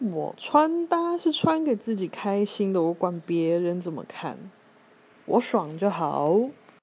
我穿搭是穿给自己开心的我管别人怎么看我爽就好。